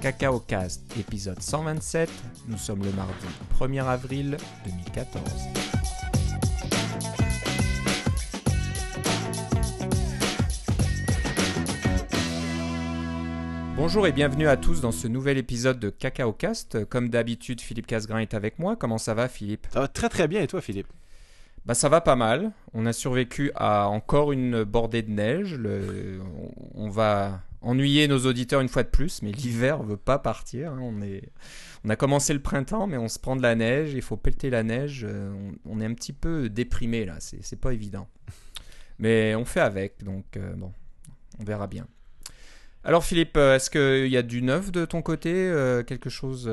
Cacao Cast, épisode 127. Nous sommes le mardi 1er avril 2014. Bonjour et bienvenue à tous dans ce nouvel épisode de Cacao Cast. Comme d'habitude, Philippe Casgrain est avec moi. Comment ça va, Philippe? Ça va très très bien et toi, Philippe? Bah, ça va pas mal. On a survécu à encore une bordée de neige. Le... On va ennuyer nos auditeurs une fois de plus, mais l'hiver veut pas partir. Hein. On, est... on a commencé le printemps, mais on se prend de la neige. Il faut pelleter la neige. Euh, on, est un petit peu déprimé là. C'est pas évident. Mais on fait avec. Donc euh, bon, on verra bien. Alors Philippe, euh, est-ce qu'il y a du neuf de ton côté Quelque chose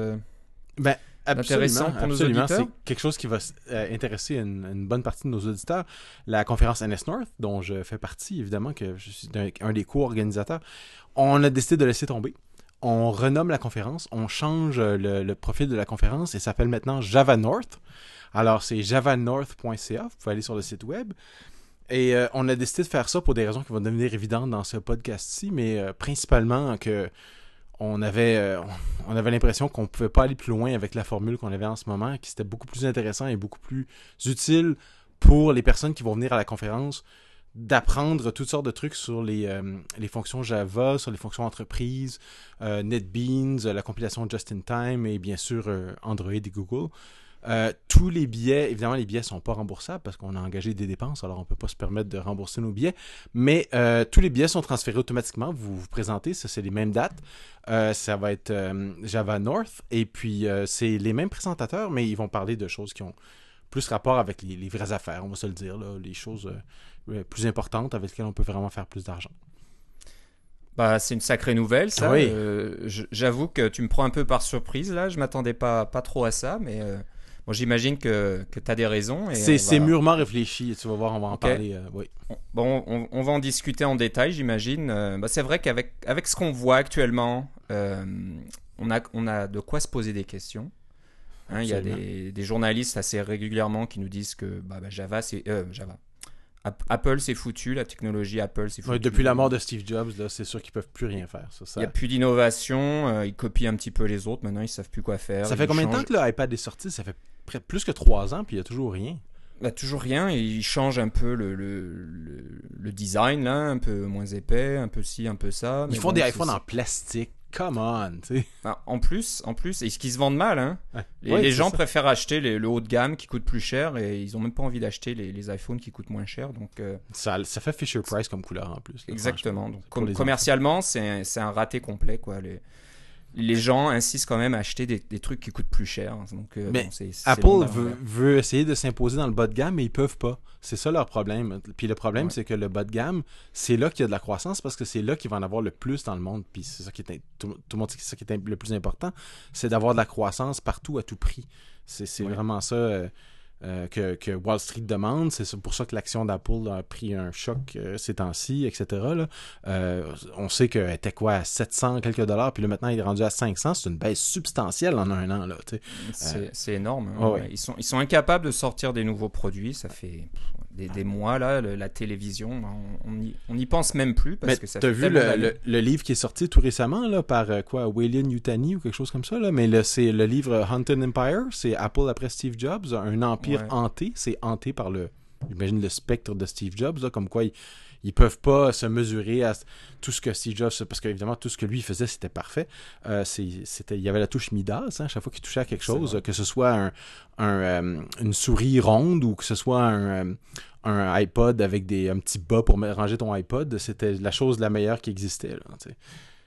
ben, intéressant pour nos auditeurs. C'est quelque chose qui va euh, intéresser une, bonne partie de nos auditeurs. La conférence NS North, dont je fais partie, évidemment, que je suis un, des co-organisateurs, on a décidé de laisser tomber. On renomme la conférence, on change le, profil de la conférence et s'appelle maintenant Java North. Alors, c'est javanorth.ca, vous pouvez aller sur le site web. Et euh, on a décidé de faire ça pour des raisons qui vont devenir évidentes dans ce podcast-ci, mais euh, principalement que on avait, euh, on avait l'impression qu'on ne pouvait pas aller plus loin avec la formule qu'on avait en ce moment, qui c'était beaucoup plus intéressant et beaucoup plus utile pour les personnes qui vont venir à la conférence d'apprendre toutes sortes de trucs sur les, euh, fonctions Java, sur les fonctions entreprise, euh, NetBeans, la compilation Just-in-Time et bien sûr Android et Google. Euh, tous les billets, évidemment, les billets ne sont pas remboursables parce qu'on a engagé des dépenses, alors on ne peut pas se permettre de rembourser nos billets. Mais euh, tous les billets sont transférés automatiquement. Vous vous présentez, ça c'est les mêmes dates. Euh, ça va être Java North. Et puis c'est les mêmes présentateurs, mais ils vont parler de choses qui ont plus rapport avec les, vraies affaires, on va se le dire, les choses plus importantes avec lesquelles on peut vraiment faire plus d'argent. Bah, c'est une sacrée nouvelle, ça. Oui. J'avoue que tu me prends un peu par surprise, là. Je m'attendais pas, pas trop à ça, mais Bon, j'imagine que, que tu as des raisons. C'est mûrement réfléchi, tu vas voir, on va en parler. Euh, oui. Bon, on, va en discuter en détail, j'imagine. Euh, bah, c'est vrai qu'avec avec ce qu'on voit actuellement, euh, on, a, on a de quoi se poser des questions. Hein, il y a des, des, journalistes assez régulièrement qui nous disent que bah, bah Java, c'est Java. Apple, c'est foutu, la technologie Apple, c'est foutu. depuis la mort de Steve Jobs, c'est sûr qu'ils peuvent plus rien faire. Il n'y a plus d'innovation, ils copient un petit peu les autres, maintenant ils savent plus quoi faire. Ça fait combien de temps que l'iPad est sorti? Ça fait plus que trois ans, puis il n'y a toujours rien. Bah, toujours rien, il change un peu le, le, le, design, là, un peu moins épais, un peu ci, un peu ça. Ils font des iPhones en plastique, come on, tu sais. Ah, en plus, en plus, et ce qui se vendent mal, hein. les gens préfèrent acheter le haut de gamme qui coûte plus cher et ils ont même pas envie d'acheter les, les, iPhones qui coûtent moins cher, donc... Euh, ça, ça fait Fisher Price comme couleur en plus. Exactement, donc commercialement, c'est un raté complet, quoi. Les les gens insistent quand même à acheter des, trucs qui coûtent plus cher. Donc, euh, mais Apple veut, essayer de s'imposer dans le bas de gamme, mais ils peuvent pas. C'est ça leur problème. Puis le problème, c'est que le bas de gamme, c'est là qu'il y a de la croissance parce que c'est là qu'il va en avoir le plus dans le monde. Puis c'est ça qui est tout, le monde c'est ça qui est le plus important, c'est d'avoir de la croissance partout à tout prix. C'est vraiment ça. Euh, euh, que, Wall Street demande. C'est pour ça que l'action d'Apple a pris un choc euh, ces temps-ci, etc. Euh, on sait qu'elle était quoi à 700 quelques dollars, puis là maintenant il est rendu à 500. C'est une baisse substantielle en un an. C'est énorme. Hein. ils, sont, ils sont incapables de sortir des nouveaux produits. Ça fait des, mois, là, la télévision, on n'y pense même plus. Parce que ça as vu le, le, livre qui est sorti tout récemment là, par euh, quoi, William Yutani ou quelque chose comme ça, là, mais c'est le livre Haunted Empire, c'est Apple après Steve Jobs, un empire hanté, c'est hanté par le, j'imagine, le spectre de Steve Jobs, là, comme quoi il ils peuvent pas se mesurer à tout ce que Steve Jobs, parce qu'évidemment, tout ce que lui faisait, c'était parfait. Euh, c'était, il y avait la touche Midas, hein, chaque fois qu'il touchait à quelque chose, que ce soit un, euh, une souris ronde ou que ce soit un, euh, un iPod avec des, un petit bas pour ranger ton iPod, c'était la chose la meilleure qui existait. Là,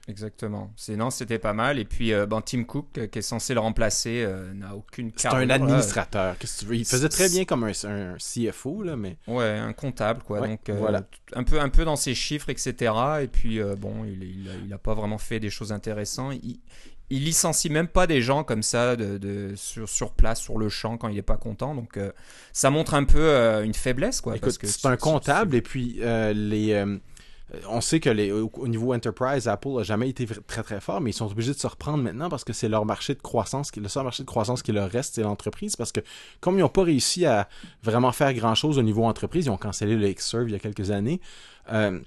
Exactement. Sinon, c'était pas mal. Et puis, euh, Tim Cook, euh, qui est censé le remplacer, euh, n'a aucune carte. C'est un administrateur. Qu'est-ce que tu veux? Il faisait très bien comme un, CFO, là, mais. Ouais, un comptable, quoi. Donc, voilà. un, peu, un peu dans ses chiffres, etc. Et puis, bon, il, il, a, pas vraiment fait des choses intéressantes. Il, il licencie même pas des gens comme ça de, sur, sur, place, sur le champ, quand il n'est pas content. Donc, ça montre un peu une faiblesse, quoi. c'est un comptable, et puis les euh, on sait que les, au niveau enterprise, Apple n'a jamais été très très fort, mais ils sont obligés de se reprendre maintenant parce que c'est leur marché de croissance, le seul marché de croissance qui leur reste, c'est l'entreprise. Parce que comme ils n'ont pas réussi à vraiment faire grand chose au niveau entreprise, ils ont cancellé le Xserve il y a quelques années. Euh,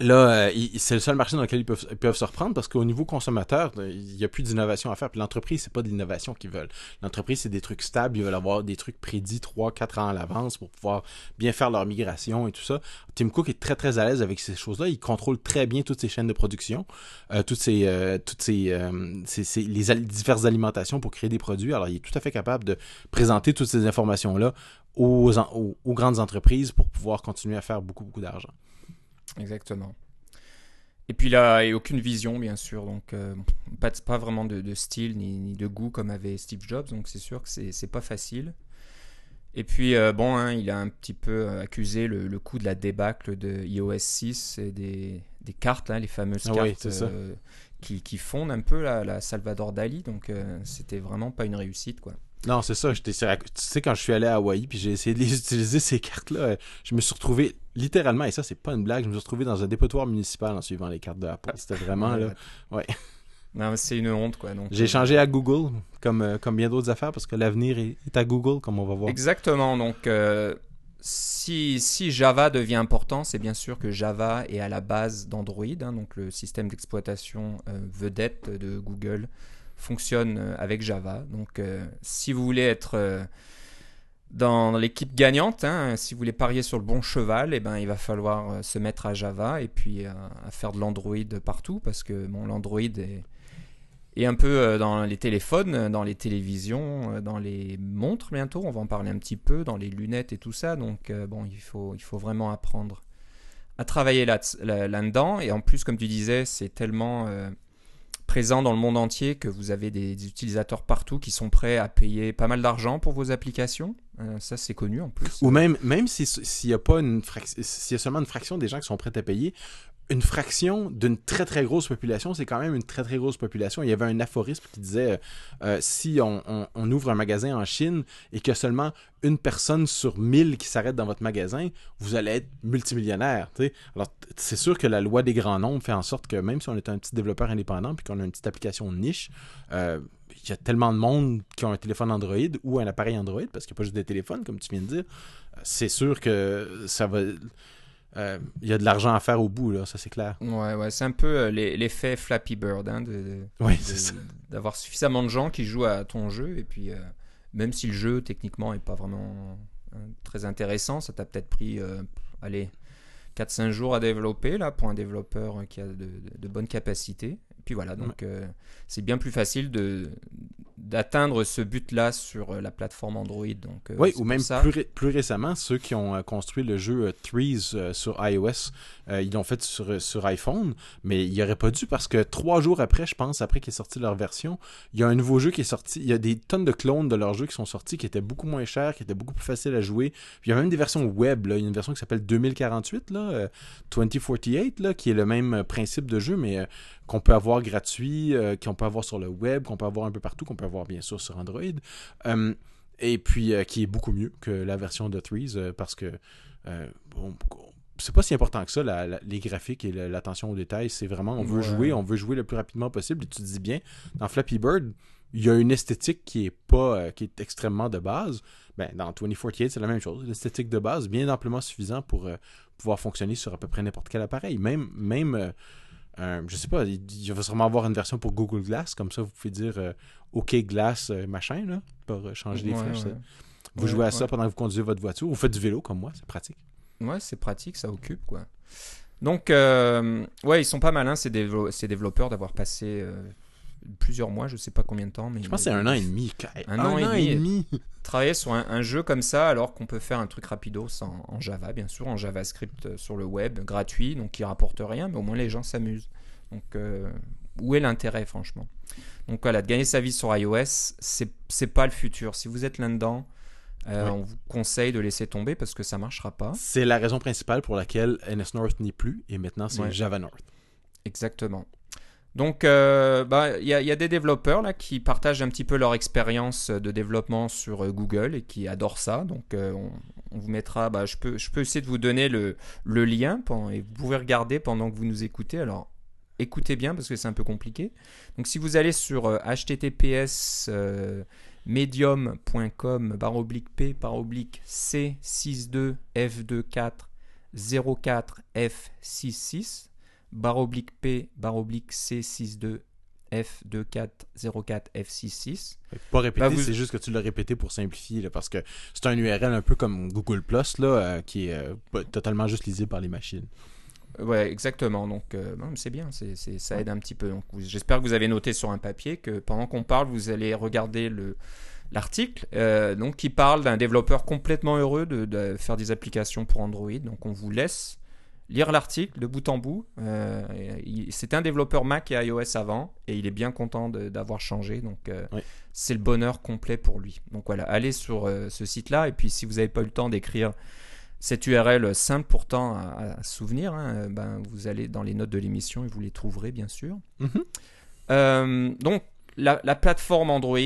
Là, euh, c'est le seul marché dans lequel ils peuvent, se reprendre parce qu'au niveau consommateur, euh, il n'y a plus d'innovation à faire. Puis l'entreprise, c'est pas de l'innovation qu'ils veulent. L'entreprise, c'est des trucs stables. Ils veulent avoir des trucs prédits 3-4 ans à l'avance pour pouvoir bien faire leur migration et tout ça. Tim Cook est très très à l'aise avec ces choses-là. Il contrôle très bien toutes ces chaînes de production, euh, toutes ces, les diverses alimentations pour créer des produits. Alors, il est tout à fait capable de présenter toutes ces informations-là aux, aux grandes entreprises pour pouvoir continuer à faire beaucoup beaucoup d'argent. Exactement. Et puis là, a aucune vision, bien sûr, donc euh, pas, pas vraiment de, style ni, de goût comme avait Steve Jobs, donc c'est sûr que c'est pas facile. Et puis, euh, bon, hein, il a un petit peu accusé le, coup de la débâcle de iOS 6 et des, des cartes, hein, les fameuses ah cartes euh, qui, qui, fondent un peu la, la Salvador Dali, donc c'était vraiment pas une réussite, quoi. Non, c'est ça. Tu sais, quand je suis allé à Hawaï, puis j'ai essayé de les utiliser, ces cartes-là, je me suis retrouvé littéralement, et ça, c'est pas une blague, je me suis retrouvé dans un dépotoir municipal en suivant les cartes de Apple. C'était vraiment, là, ouais. Non, c'est une honte, quoi. J'ai euh, changé à Google, comme, euh, comme bien d'autres affaires, parce que l'avenir est, à Google, comme on va voir. Exactement. Donc, euh, si, si, Java devient important, c'est bien sûr que Java est à la base d'Android, hein, donc le système d'exploitation vedette de Google fonctionne euh, avec Java. Donc, euh, si vous voulez être euh, dans l'équipe gagnante, hein, si vous voulez parier sur le bon cheval, eh ben, il va falloir se mettre à Java et puis à, faire de l'Android partout parce que bon, l'Android est, un peu dans les téléphones, dans les télévisions, dans les montres bientôt. On va en parler un petit peu, dans les lunettes et tout ça. Donc, bon, il faut, il faut vraiment apprendre à travailler là-dedans. et en plus, comme tu disais, c'est tellement présent dans le monde entier, que vous avez des, utilisateurs partout qui sont prêts à payer pas mal d'argent pour vos applications? Euh, ça, c'est connu en plus. Ou même, même s'il y a pas une s'il y a seulement une fraction des gens qui sont prêts à payer, une fraction d'une très très grosse population, c'est quand même une très très grosse population. Il y avait un aphorisme qui disait euh, euh, si on, ouvre un magasin en Chine et qu'il y a seulement une personne sur mille qui s'arrête dans votre magasin, vous allez être multimillionnaire. Alors c'est sûr que la loi des grands nombres fait en sorte que même si on est un petit développeur indépendant puis qu'on a une petite application niche, euh, il y a tellement de monde qui ont un téléphone Android ou un appareil Android, parce qu'il n'y a pas juste des téléphones, comme tu viens de dire, c'est sûr que ça va euh, il y a de l'argent à faire au bout, là, ça c'est clair. Ouais, ouais, c'est un peu euh, l'effet Flappy Bird, hein, d'avoir suffisamment de gens qui jouent à ton jeu, et puis euh, même si le jeu techniquement est pas vraiment très intéressant, ça t'a peut-être pris, allez, 4-5 jours à développer là pour un développeur qui a de, de bonnes capacités. Et puis voilà, donc c'est bien plus facile de d'atteindre ce but-là sur euh, la plateforme Android. Donc, euh, oui, ou même plus, plus, récemment, ceux qui ont euh, construit le jeu Threes sur iOS, ils l'ont fait sur, iPhone, mais il aurait pas dû parce que trois jours après, je pense, après qu'ils est sorti leur version, il y a un nouveau jeu qui est sorti. Il y a des tonnes de clones de leur jeu qui sont sortis qui étaient beaucoup moins chers, qui étaient beaucoup plus faciles à jouer. Il y a même des versions web. Là. Il y a une version qui s'appelle 2048, là, 2048, là, qui est le même principe de jeu, mais qu'on peut avoir gratuit, euh, qu'on peut avoir sur le web, qu'on peut avoir un peu partout, qu'on peut avoir bien sûr sur Android. Euh, et puis euh, qui est beaucoup mieux que la version de Threes parce que bon, c'est pas si important que ça, les graphiques et l'attention aux détails. C'est vraiment, on veut jouer, on veut jouer le plus rapidement possible. Et tu te dis bien, dans Flappy Bird, il y a une esthétique qui est pas, qui est extrêmement de base. Ben, dans 2048, c'est la même chose. L'esthétique de base, bien amplement suffisant pour pouvoir fonctionner sur à peu près n'importe quel appareil. Même, même euh, je sais pas, il, va sûrement avoir une version pour Google Glass, comme ça vous pouvez dire euh, OK Glass euh, machin, là, pour changer les flèches. Vous jouez à ça pendant que vous conduisez votre voiture, ou vous faites du vélo comme moi, c'est pratique. Ouais, c'est pratique, ça occupe quoi. Donc, ouais, ils sont pas malins ces, développeurs d'avoir passé plusieurs mois, je sais pas combien de temps. Mais je pense que c'est un an et demi. Un, an, et, demi. Travailler sur un, jeu comme ça, alors qu'on peut faire un truc rapidos en, en, Java, bien sûr, en JavaScript euh, sur le web, gratuit, donc qui rapporte rien, mais au moins les gens s'amusent. Donc, euh, où est l'intérêt, franchement? Donc voilà, de gagner sa vie sur iOS, c'est pas le futur. Si vous êtes là-dedans, euh, on vous conseille de laisser tomber parce que ça marchera pas. C'est la raison principale pour laquelle NS North n'est plus et maintenant c'est Java North. Exactement. Donc, euh, bah, il y, a des développeurs là qui partagent un petit peu leur expérience de développement sur euh, Google et qui adorent ça. Donc, euh, on, vous mettra. Bah, je peux, je peux essayer de vous donner le, lien et vous pouvez regarder pendant que vous nous écoutez. Alors, écoutez bien parce que c'est un peu compliqué. Donc, si vous allez sur https medium.com oblique p oblique c 62 f 24 04F66 baroblique P baroblique C62 F2404F66. Pas répéter, bah, c'est juste que tu l'as répété pour simplifier, parce que c'est un URL un peu comme Google Plus, là, euh, qui est euh, totalement juste lisible par les machines. Ouais, exactement. Donc, euh, c'est bien, c'est, ça aide un petit peu. Donc, j'espère que vous avez noté sur un papier que pendant qu'on parle, vous allez regarder le, l'article, donc qui parle d'un développeur complètement heureux de, de, faire des applications pour Android. Donc, on vous laisse lire l'article de bout en bout. Euh, C'était un développeur Mac et iOS avant et il est bien content d'avoir changé. Donc euh, c'est le bonheur complet pour lui. Donc voilà, allez sur euh, ce site-là et puis si vous n'avez pas eu le temps d'écrire cette URL simple pourtant à, souvenir, hein, ben, vous allez dans les notes de l'émission et vous les trouverez bien sûr. Mhm. donc la, la, plateforme Android,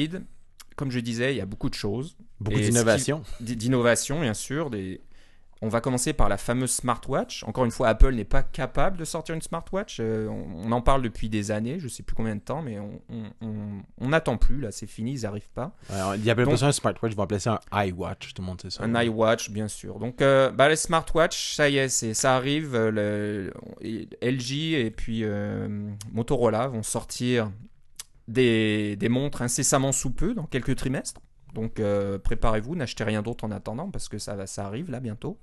comme je disais, il y a beaucoup de choses. Beaucoup d'innovation. D'innovation, bien sûr. Des, on va commencer par la fameuse smartwatch. Encore une fois, Apple n'est pas capable de sortir une smartwatch. Euh, on, en parle depuis des années, je ne sais plus combien de temps, mais on n'attend plus. Là, c'est fini, ils n'arrivent pas. il y a pas un smartwatch, ils vont appeler ça un iWatch, tout le monde sait ça. Un iWatch, bien sûr. Donc, euh, bah, les smartwatch, ça y est, ça arrive. Euh, LG et puis Motorola vont sortir des, des montres incessamment sous peu, dans quelques trimestres. Donc euh, préparez-vous, n'achetez rien d'autre en attendant parce que ça, ça arrive là bientôt.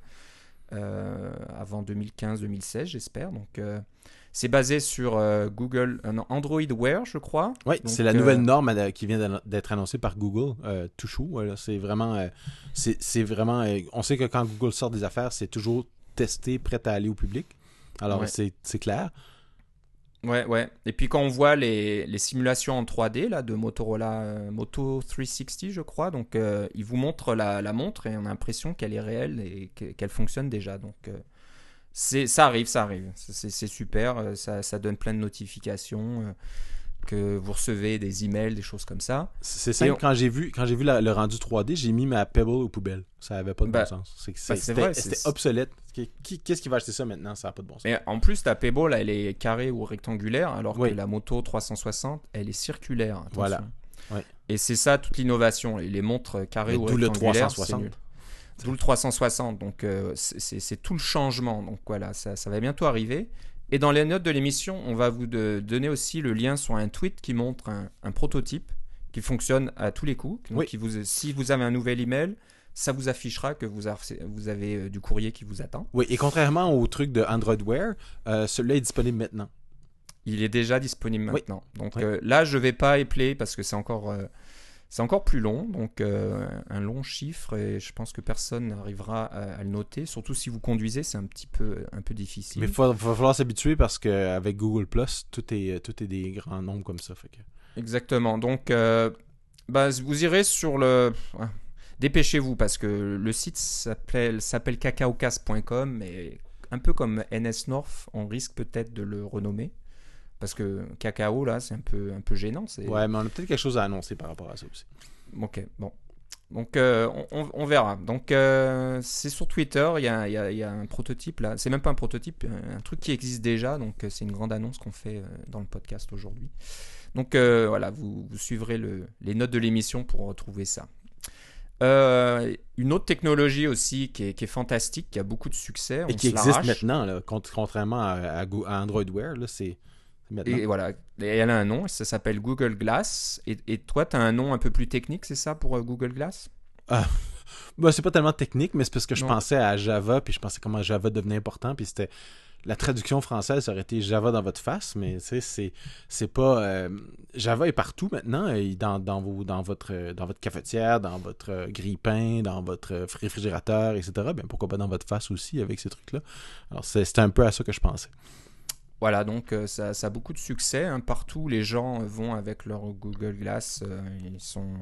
Euh, avant 2015-2016 j'espère. Donc euh, c'est basé sur Google, Android Wear je crois. Oui, c'est la nouvelle norme qui vient d'être annoncée par Google. Touchou, c'est vraiment, c'est vraiment, on sait que quand Google sort des affaires, c'est toujours testé, prêt à aller au public. Alors c'est clair. Ouais, ouais. Et puis quand on voit les, les simulations en 3D là, de Motorola euh, Moto 360, je crois, donc euh, il vous montre la, la, montre et on a l'impression qu'elle est réelle et qu'elle fonctionne déjà. Donc euh, ça arrive, ça arrive. C'est super, ça, ça, donne plein de notifications que vous recevez des emails, des choses comme ça. C'est ça, quand j'ai vu, quand j'ai vu le rendu 3D, j'ai mis ma Pebble aux poubelles. Ça avait pas de bon bah, sens. Bah, c'était obsolète. Qu'est-ce qui va acheter ça maintenant? Ça n'a pas de bon sens. Mais en plus, ta Pebble, elle est carrée ou rectangulaire, alors que la moto 360, elle est circulaire. Voilà. Et c'est ça toute l'innovation. Les montres carrées ou rectangulaires. D'où le 360. D'où le 360. Donc, euh, c'est tout le changement. Donc, voilà, ça, ça va bientôt arriver. Et dans les notes de l'émission, on va vous donner aussi le lien sur un tweet qui montre un, prototype qui fonctionne à tous les coups. qui vous, si vous avez un nouvel email, ça vous affichera que vous avez, euh, du courrier qui vous attend. Oui, et contrairement au truc de Android Wear, euh, celui-là est disponible maintenant. Il est déjà disponible maintenant. Donc euh, là, je ne vais pas épeler parce que c'est encore c'est encore plus long, donc euh, un long chiffre et je pense que personne n'arrivera à, le noter. Surtout si vous conduisez, c'est un petit peu, un peu difficile. Mais il va, falloir s'habituer parce qu'avec Google Plus, tout est, tout est des grands nombres comme ça. Fait Exactement. Donc, euh, bah, vous irez sur le. Dépêchez-vous parce que le site s'appelle cacaocas.com et un peu comme NS North, on risque peut-être de le renommer. Parce que cacao, là, c'est un peu, un peu gênant. Ouais, mais on a peut-être quelque chose à annoncer par rapport à ça aussi. Ok, bon. Donc, euh, on, verra. Donc, euh, c'est sur Twitter, il y a, y a, un prototype là. C'est même pas un prototype, un truc qui existe déjà. Donc, euh, c'est une grande annonce qu'on fait dans le podcast aujourd'hui. Donc, voilà, vous, suivrez le, les notes de l'émission pour retrouver ça. une autre technologie aussi qui est, qui est, fantastique, qui a beaucoup de succès. Et qui existe maintenant, là, contrairement à, à, Android Wear, c'est et voilà, elle a un nom, ça s'appelle Google Glass. Et, toi, tu as un nom un peu plus technique, c'est ça, pour euh, Google Glass? Ah, bah, C'est pas tellement technique, mais c'est parce que je pensais à Java, puis je pensais comment Java devenait important, puis c'était. La traduction française, ça aurait été Java dans votre face, mais sais, c'est pas. Euh, Java est partout maintenant, dans, dans, vos, dans, votre, dans votre cafetière, dans votre grille-pain, dans votre réfrigérateur, etc. Bien, pourquoi pas dans votre face aussi avec ces trucs-là? Alors, c'était un peu à ça que je pensais. Voilà, donc euh, ça, a beaucoup de succès. Hein. Partout, les gens vont avec leur Google Glass. Euh, ils sont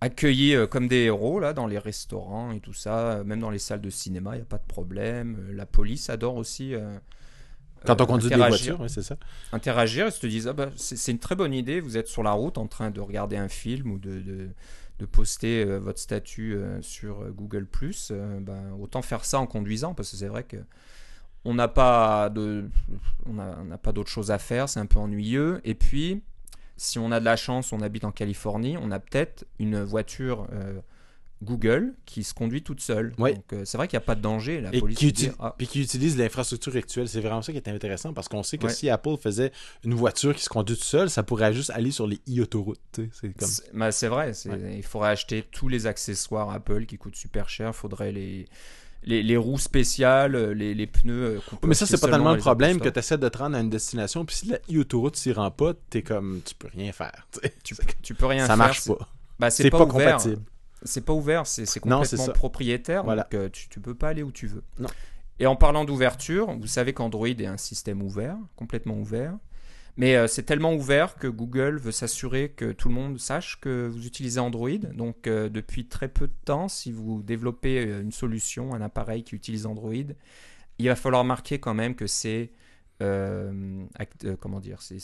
accueillis euh, comme des héros là dans les restaurants et tout ça. Même dans les salles de cinéma, il n'y a pas de problème. La police adore aussi. Quand on conduit des voitures, c'est ça. Interagir, ils se disent ah bah, c'est une très bonne idée. Vous êtes sur la route en train de regarder un film ou de, de, poster votre statut sur Google ben, autant faire ça en conduisant parce que c'est vrai que on n'a pas de, on n'a pas d'autre chose à faire, c'est un peu ennuyeux. Et puis, si on a de la chance, on habite en Californie, on a peut-être une voiture euh, Google qui se conduit toute seule. Donc euh, c'est vrai qu'il n'y a pas de danger. La et police qui, ah. Puis qui utilise l'infrastructure actuelle. C'est vraiment ça qui est intéressant parce qu'on sait que si Apple faisait une voiture qui se conduit toute seule, ça pourrait juste aller sur les e-autoroutes. C'est comme... Bah, vrai. Il faudrait acheter tous les accessoires Apple qui coûtent super cher. Il faudrait les les, roues spéciales, euh, les, pneus. Euh, mais ça, c'est pas tellement le problème que tu essaies de te rendre à une destination. Puis si la e-autoroute s'y rend pas, t'es comme, tu peux rien faire. Tu, tu peux rien faire. Ça marche pas. Bah, c'est pas, compatible. C'est pas ouvert, c'est complètement propriétaire. Donc euh, tu, tu peux pas aller où tu veux. Non. Et en parlant d'ouverture, vous savez qu'Android est un système ouvert, complètement ouvert. Mais euh, c'est tellement ouvert que Google veut s'assurer que tout le monde sache que vous utilisez Android. Donc euh, depuis très peu de temps, si vous développez euh, une solution, un appareil qui utilise Android, il va falloir marquer quand même que c'est comment dire, c'est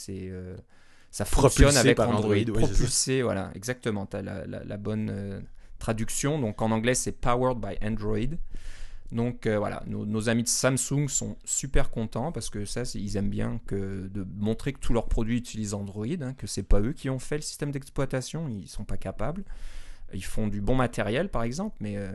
ça fonctionne avec Android, propulsé, voilà, exactement. Tu as la, la, bonne traduction. Donc en anglais, c'est powered by Android. Donc euh, voilà, nos, amis de Samsung sont super contents parce que ça, ils aiment bien que de montrer que tous leurs produits utilisent Android, hein, que c'est pas eux qui ont fait le système d'exploitation, ils sont pas capables. Ils font du bon matériel, par exemple, mais euh,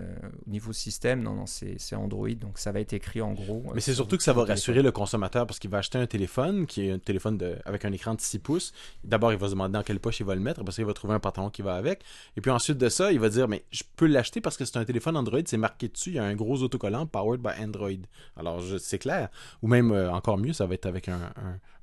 au niveau système, non, non, c'est Android, donc ça va être écrit en gros. Mais c'est surtout que ça va rassurer le consommateur parce qu'il va acheter un téléphone qui est un téléphone de, avec un écran de 6 pouces. D'abord, il va se demander dans quelle poche il va le mettre, parce qu'il va trouver un pantalon qui va avec. Et puis ensuite de ça, il va dire, mais je peux l'acheter parce que c'est un téléphone Android, c'est marqué dessus, il y a un gros autocollant Powered by Android. Alors, c'est clair. Ou même, euh, encore mieux, ça va être avec un,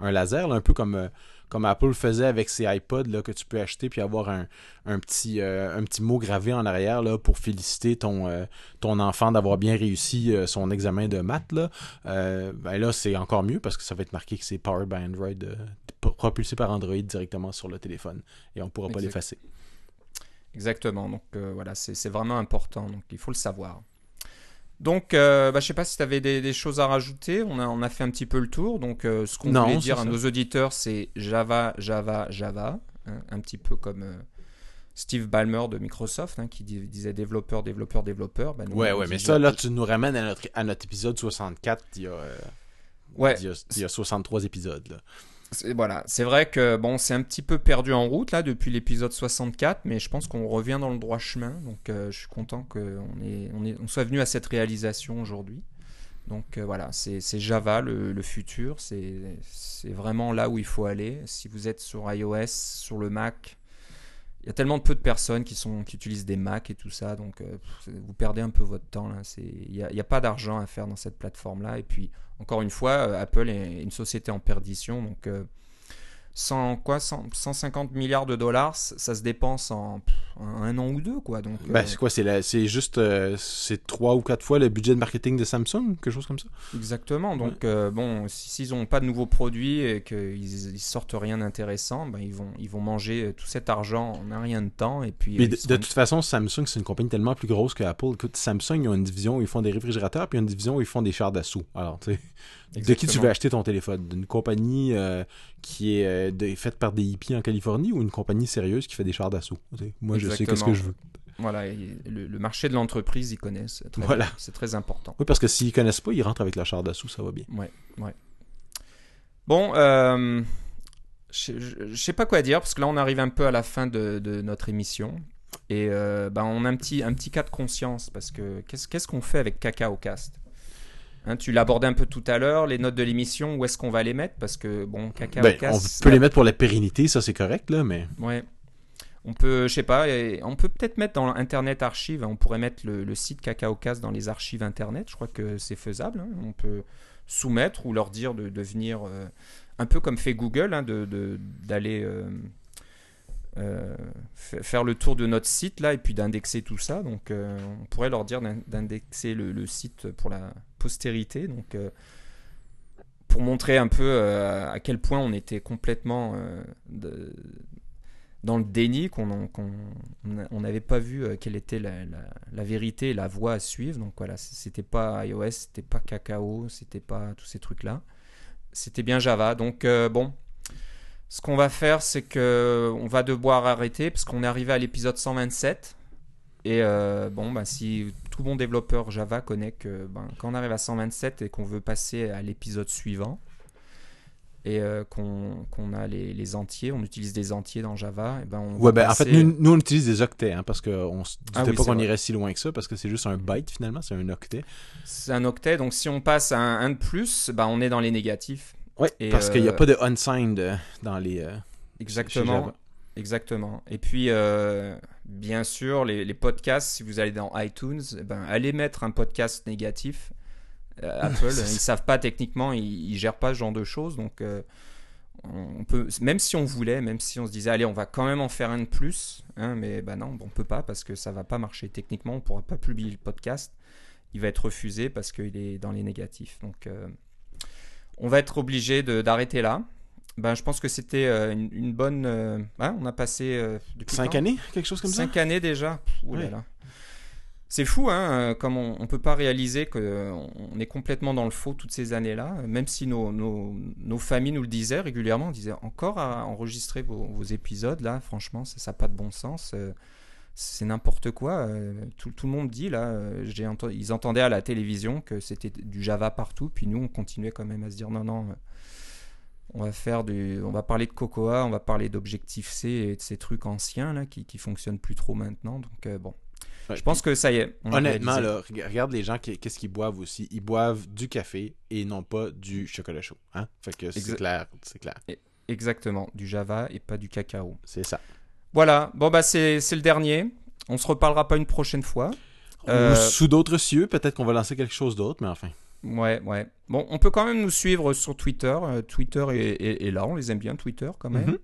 un, laser, un peu comme... Euh, comme Apple faisait avec ses iPods là, que tu peux acheter puis avoir un, un petit, euh, un petit mot gravé en arrière là, pour féliciter ton, euh, ton enfant d'avoir bien réussi euh, son examen de maths. Là, ben là c'est encore mieux parce que ça va être marqué que c'est Powered by Android, propulsé par Android directement sur le téléphone et on ne pourra pas l'effacer. Exactement, donc voilà, c'est vraiment important, donc il faut le savoir. Donc, euh, bah, je sais pas si tu avais des, choses à rajouter. On a, on a fait un petit peu le tour. Donc, euh, ce qu'on voulait dire à nos auditeurs, c'est Java, Java, Java. Hein, un petit peu comme euh, Steve Ballmer de Microsoft hein, qui disait développeur, développeur, développeur. Bah, ouais, ouais, mais ça, là, tu nous ramènes à notre, à notre épisode 64 il y a, ouais. il y a, il y a 63 épisodes. Là voilà, c'est vrai que bon, c'est un petit peu perdu en route là depuis l'épisode 64, mais je pense qu'on revient dans le droit chemin. Donc, euh, je suis content qu'on on est, on soit venu à cette réalisation aujourd'hui. Donc euh, voilà, c'est Java le, futur, c'est vraiment là où il faut aller. Si vous êtes sur iOS, sur le Mac, il y a tellement peu de personnes qui, sont, qui utilisent des Mac et tout ça, donc euh, vous perdez un peu votre temps. Il n'y a, pas d'argent à faire dans cette plateforme-là. Et puis, encore une fois, euh, Apple est une société en perdition, donc 100, quoi, 150 milliards de dollars, ça se dépense en, un an ou deux, quoi. Donc, ben, c'est quoi C'est juste euh, c'est trois ou quatre fois le budget de marketing de Samsung, quelque chose comme ça? Exactement. Donc, euh, bon, s'ils n'ont pas de nouveaux produits et qu'ils sortent rien d'intéressant, ben, ils, vont, ils vont manger tout cet argent en un rien de temps. Et puis, de, toute façon, Samsung, c'est une compagnie tellement plus grosse que Apple. Écoute, Samsung, ils ont une division où ils font des réfrigérateurs, puis une division où ils font des chars d'assaut. Alors, tu sais. De qui tu veux acheter ton téléphone? D'une compagnie euh, qui est euh, faite par des hippies en Californie ou une compagnie sérieuse qui fait des chars d'assaut Moi, je sais qu'est-ce que je veux. Voilà, le, marché de l'entreprise, ils connaissent. voilà. C'est très important. Oui, parce que s'ils connaissent pas, ils rentrent avec la char d'assaut, ça va bien. Ouais, ouais. Bon, euh, je sais pas quoi dire, parce que là, on arrive un peu à la fin de, notre émission. Et ben, on a un petit, un petit cas de conscience, parce que qu'est-ce qu'on fait avec Cacao Cast? Hein, tu l'abordais un peu tout à l'heure, les notes de l'émission, où est-ce qu'on va les mettre? Parce que, bon, Cacao ben, On peut les mettre pour la pérennité, ça c'est correct, là, mais. Ouais. On peut, je sais pas, on peut peut-être mettre dans Internet Archive, on pourrait mettre le, site CacaoCast dans les archives Internet, je crois que c'est faisable. Hein. On peut soumettre ou leur dire de, venir, euh, un peu comme fait Google, hein, d'aller. De, euh, euh, faire le tour de notre site là et puis d'indexer tout ça. Donc euh, on pourrait leur dire d'indexer le, site pour la postérité. Donc euh, pour montrer un peu à quel point on était complètement dans le déni, qu'on n'avait pas vu quelle était la, vérité et la voie à suivre. Donc voilà, c'était pas iOS, c'était pas Cacao, c'était pas tous ces trucs là. C'était bien Java. Donc bon, ce qu'on va faire, c'est que on va devoir arrêter parce qu'on est arrivé à l'épisode 127. Et euh, bon, bah, si tout bon développeur Java connaît que ben, quand on arrive à 127 et qu'on veut passer à l'épisode suivant, et euh, qu'on a les, les, entiers, on utilise des entiers dans Java, et ben on ouais, ben, en fait, nous, nous, on utilise des octets, hein, parce qu'on ne se ah doutait pas qu'on irait si loin que ça, parce que c'est juste un byte finalement, c'est un octet. C'est un octet, donc si on passe à un, de plus, ben, on est dans les négatifs. Oui, parce qu'il n'y a euh, pas de unsigned euh, dans les. exactement. Exactement. Et puis, bien sûr, les, les, podcasts, si vous allez dans iTunes, eh ben, allez mettre un podcast négatif euh, Apple. ils savent pas techniquement, ils, gèrent pas ce genre de choses. Donc, euh, on peut, même si on voulait, même si on se disait, allez, on va quand même en faire un de plus, hein, mais bah non, on peut pas parce que ça va pas marcher techniquement. On pourra pas publier le podcast. Il va être refusé parce qu'il est dans les négatifs. Donc, euh, on va être obligé d'arrêter là. Ben, je pense que c'était une, bonne. Hein, on a passé. depuis 5 années Quelque chose comme ça 5 années déjà. là c'est fou, hein, euh, comme on ne peut pas réaliser qu'on euh, est complètement dans le faux toutes ces années-là, même si nos, nos, familles nous le disaient régulièrement, on disait encore à enregistrer vos, épisodes, là, franchement, ça n'a pas de bon sens, euh, c'est n'importe quoi. Tout, tout, le monde dit, là, ils entendaient à la télévision que c'était du Java partout, puis nous, on continuait quand même à se dire, non, non, on va faire du, on va parler de Cocoa, on va parler d'Objectif C et de ces trucs anciens, là, qui, qui fonctionnent plus trop maintenant, donc bon je pense que ça y est. Honnêtement, là, regarde les gens, qu'est-ce qu'ils boivent aussi. Ils boivent du café et non pas du chocolat chaud. Hein? Fait que c'est clair, c'est clair. Exactement, du Java et pas du cacao. C'est ça. Voilà, bon bah c'est le dernier. On se reparlera pas une prochaine fois. Euh, sous d'autres cieux, peut-être qu'on va lancer quelque chose d'autre, mais enfin. Ouais, ouais. Bon, on peut quand même nous suivre sur Twitter. Euh, Twitter est, là, on les aime bien, Twitter quand même. Mhm.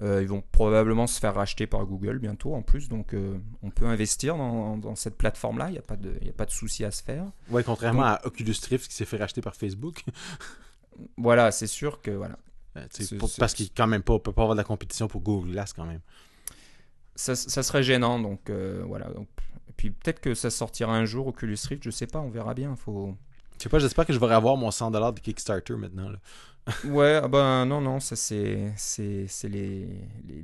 Euh, ils vont probablement se faire racheter par Google bientôt en plus, donc on peut investir dans, cette plateforme-là, il n'y a pas de, y a pas de souci à se faire. Ouais, contrairement à Oculus Rift qui s'est fait racheter par Facebook. voilà, c'est sûr que voilà. Euh, parce qu'il quand même pas, peut pas avoir de la compétition pour Google Glass quand même. Ça, serait gênant, donc voilà. et puis peut-être que ça sortira un jour Oculus Rift, je sais pas, on verra bien. Faut. Je sais pas, j'espère que je vais avoir mon 100$ de Kickstarter maintenant. Là ouais, ah ben non, non, ça c'est les,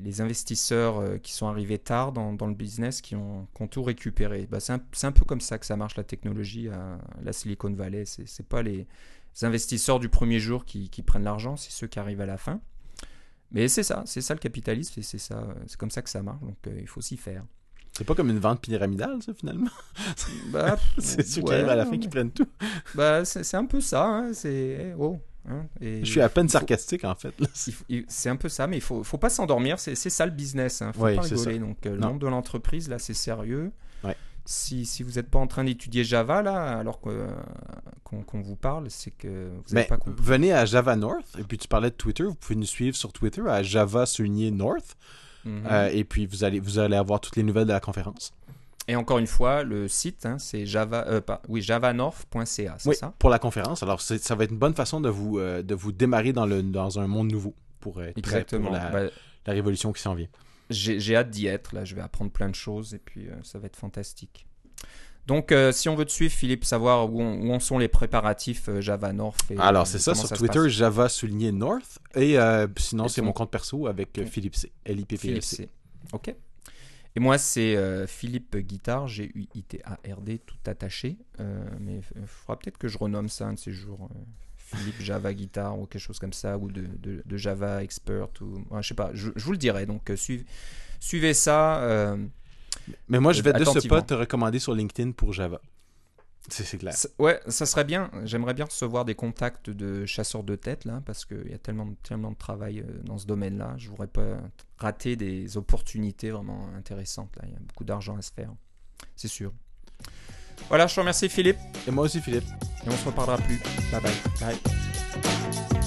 les, investisseurs euh, qui sont arrivés tard dans, dans le business qui ont, qui ont tout récupéré. Bah, c'est un, un, peu comme ça que ça marche la technologie à la Silicon Valley. C'est pas les investisseurs du premier jour qui, qui prennent l'argent, c'est ceux qui arrivent à la fin. Mais c'est ça, c'est ça le capitalisme, c'est ça, c'est comme ça que ça marche. Donc euh, il faut s'y faire. C'est pas comme une vente pyramidale, ça, finalement? Bah, c'est ceux qui arrivent à la fin qui prennent tout. Bah, c'est un peu ça. Hein, c'est oh, Hein, je suis à peine sarcastique en fait. C'est un peu ça, mais il faut, faut pas s'endormir. C'est ça le business. Hein, faut pas rigoler. Donc euh, le nombre de l'entreprise là, c'est sérieux. Si, si, vous n'êtes pas en train d'étudier Java là, alors euh, qu'on vous parle, c'est que vous n'avez pas compris. Venez à Java North. Et puis tu parlais de Twitter. Vous pouvez nous suivre sur Twitter à Java North. Mhm. Euh, et puis vous allez, vous allez avoir toutes les nouvelles de la conférence. Et encore une fois, le site, hein, c'est java, euh, oui, javanorth.ca, c'est ça? Pour la conférence. Alors, ça va être une bonne façon de vous, de vous démarrer dans, le, dans un monde nouveau pour être Exactement. prêt pour la, bah, la révolution qui s'en vient. J'ai hâte d'y être. Là, je vais apprendre plein de choses et puis euh, ça va être fantastique. Donc, si on veut te suivre, Philippe, savoir où, en sont les préparatifs Java North. Alors, c'est ça, sur Twitter, Java souligné North. Et sinon, c'est mon compte perso avec Philippe C. L-I-P-P-C. Ok. Et moi, c'est euh, Philippe Guitard, G-U-I-T-A-R-D, tout attaché. Euh, mais il faudra peut-être que je renomme ça un de ces jours. Euh, Philippe Java Guitar ou quelque chose comme ça, ou de, de, Java Expert, ou je sais pas, je, vous le dirai. Donc suivez, suivez ça. mais moi, je vais de ce pas te recommander sur LinkedIn pour Java. C'est clair. ouais, ça serait bien. J'aimerais bien recevoir des contacts de chasseurs de tête, là, parce qu'il y a tellement, tellement de travail euh, dans ce domaine-là. Je ne voudrais pas rater des opportunités vraiment intéressantes. Là. Il y a beaucoup d'argent à se faire. C'est sûr. Voilà, je te remercie, Philippe. Et moi aussi, Philippe. Et on se reparlera plus. Bye bye. Bye.